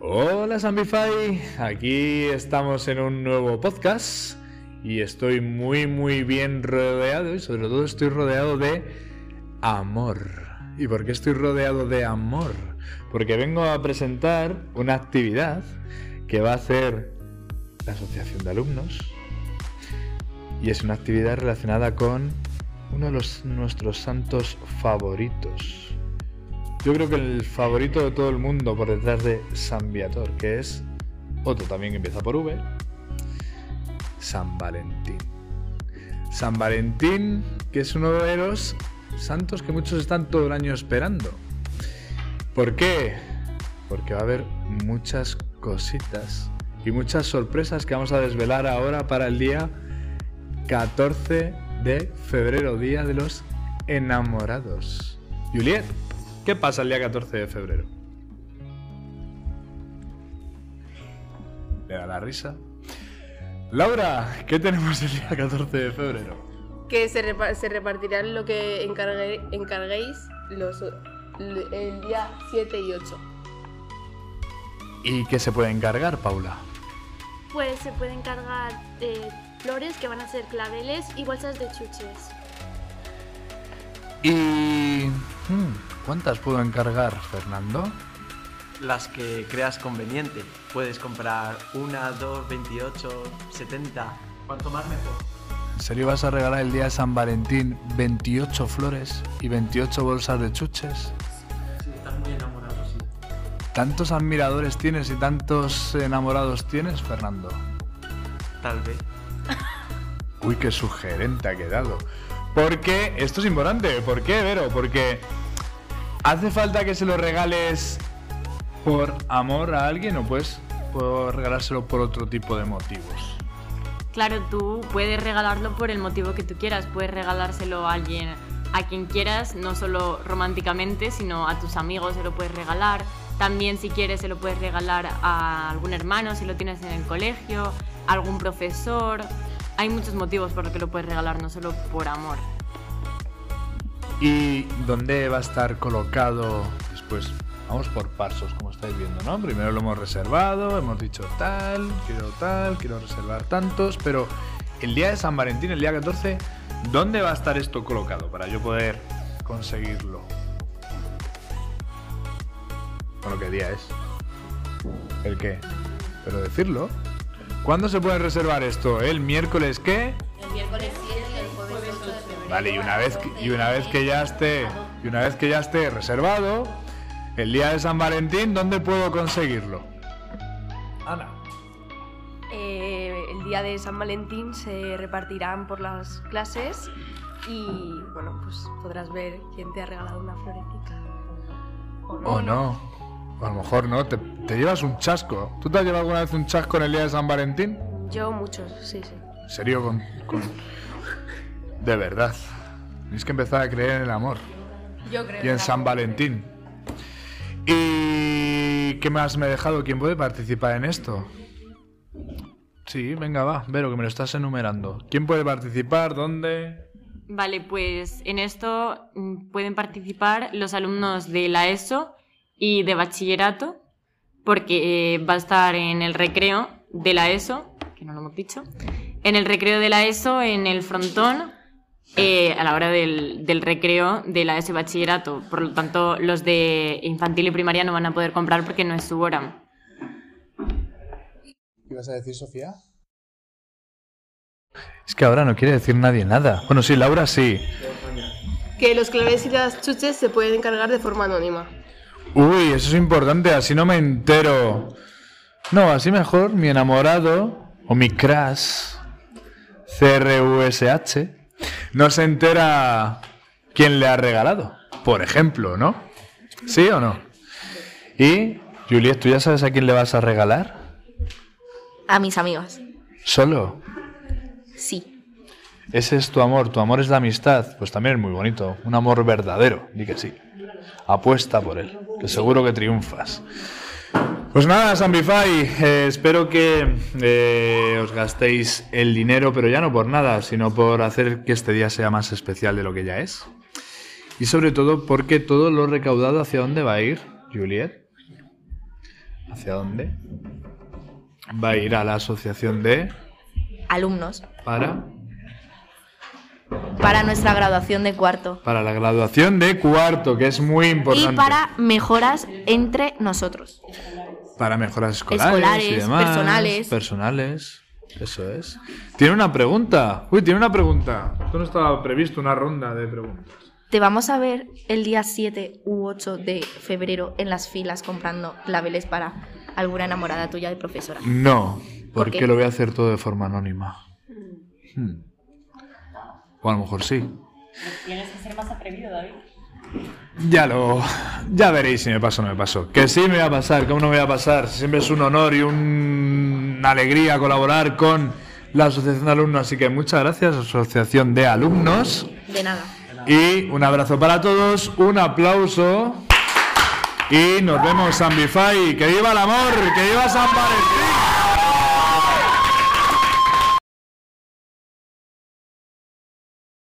Hola Sambify, aquí estamos en un nuevo podcast y estoy muy muy bien rodeado y sobre todo estoy rodeado de amor. ¿Y por qué estoy rodeado de amor? Porque vengo a presentar una actividad que va a hacer la Asociación de Alumnos y es una actividad relacionada con uno de los, nuestros santos favoritos. Yo creo que el favorito de todo el mundo por detrás de San Viator, que es otro también que empieza por V, San Valentín. San Valentín, que es uno de los santos que muchos están todo el año esperando. ¿Por qué? Porque va a haber muchas cositas y muchas sorpresas que vamos a desvelar ahora para el día 14 de febrero, Día de los Enamorados. Juliet, ¿qué pasa el día 14 de febrero? Le da la risa. Laura, ¿qué tenemos el día 14 de febrero? Que se, repa- se repartirán lo que encargue- encarguéis los, el día 7 y 8. ¿Y qué se puede encargar, Paula? Pues se pueden cargar eh, flores que van a ser claveles y bolsas de chuches. ¿Y hmm, cuántas puedo encargar, Fernando? Las que creas conveniente. Puedes comprar una, dos, 28, 70. Cuanto más mejor. ¿En serio vas a regalar el día de San Valentín 28 flores y 28 bolsas de chuches? Si estás muy enamorado, sí. ¿Tantos admiradores tienes y tantos enamorados tienes, Fernando? Tal vez. Uy, qué sugerente ha quedado. Porque esto es importante. ¿Por qué, Vero? Porque hace falta que se lo regales por amor a alguien o pues puedo regalárselo por otro tipo de motivos. Claro, tú puedes regalarlo por el motivo que tú quieras. Puedes regalárselo a alguien, a quien quieras, no solo románticamente, sino a tus amigos se lo puedes regalar. También si quieres se lo puedes regalar a algún hermano si lo tienes en el colegio, algún profesor. Hay muchos motivos por los que lo puedes regalar, no solo por amor. ¿Y dónde va a estar colocado después? Vamos por pasos, como estáis viendo, ¿no? Primero lo hemos reservado, hemos dicho tal, quiero tal, quiero reservar tantos, pero el día de San Valentín, el día 14, ¿dónde va a estar esto colocado para yo poder conseguirlo? Bueno, ¿qué día es? ¿El qué? Pero decirlo. ¿Cuándo se puede reservar esto? ¿El miércoles qué? El miércoles 7 y el jueves 8 de febrero. Vale, y una vez que, y una vez que ya esté, y una vez que ya esté reservado, el día de San Valentín, ¿dónde puedo conseguirlo? Ana. Eh, el día de San Valentín se repartirán por las clases y bueno, pues podrás ver quién te ha regalado una florecita. O no. O a lo mejor no, te, te llevas un chasco. ¿Tú te has llevado alguna vez un chasco en el día de San Valentín? Yo muchos, sí, sí. En serio, con, con- De verdad. Tienes que empezar a creer en el amor. Yo creo. Y en San Valentín. ¿Y qué más me he dejado? ¿Quién puede participar en esto? Sí, venga, va, Vero, que me lo estás enumerando. ¿Quién puede participar? ¿Dónde? Vale, pues en esto mm, pueden participar los alumnos de la ESO y de bachillerato, porque eh, va a estar en el recreo de la ESO, que no lo hemos dicho, en el recreo de la ESO, en el frontón, eh, a la hora del, del recreo de la ESO y bachillerato. Por lo tanto, los de infantil y primaria no van a poder comprar porque no es su hora. ¿Qué ibas a decir, Sofía? Es que ahora no quiere decir nadie nada. Bueno, sí, Laura sí. Que los claveles y las chuches se pueden encargar de forma anónima. Uy, eso es importante, así no me entero. No, así mejor, mi enamorado o mi crush, CRUSH, no se entera quién le ha regalado, por ejemplo, ¿no? ¿Sí o no? Y, Juliet, ¿tú ya sabes a quién le vas a regalar? A mis amigos. ¿Solo? Sí. Ese es tu amor, tu amor es la amistad. Pues también es muy bonito, un amor verdadero, di que sí. Apuesta por él, que seguro que triunfas. Pues nada, Sambify, eh, espero que eh, os gastéis el dinero, pero ya no por nada, sino por hacer que este día sea más especial de lo que ya es. Y sobre todo porque todo lo recaudado hacia dónde va a ir, Juliet. ¿Hacia dónde? Va a ir a la asociación de... Alumnos. Para... Para nuestra graduación de cuarto. Para la graduación de cuarto, que es muy importante. Y para mejoras entre nosotros. Para mejoras escolares, Escolares, y demás. personales. Personales. Eso es. Tiene una pregunta. Uy, tiene una pregunta. Esto no estaba previsto, una ronda de preguntas. Te vamos a ver el día 7 u 8 de febrero en las filas comprando claveles para alguna enamorada tuya de profesora. No, ¿Por porque lo voy a hacer todo de forma anónima. Hmm. O a lo mejor sí. Tienes que ser más atrevido, David. Ya lo. Ya veréis si me paso o no me paso. Que sí me va a pasar, que aún no me va a pasar. Siempre es un honor y un- una alegría colaborar con la Asociación de Alumnos. Así que muchas gracias, Asociación de Alumnos. De nada. Y un abrazo para todos, un aplauso. Y nos vemos, San Bifai. ¡Que viva el amor! ¡Que viva San Valentín!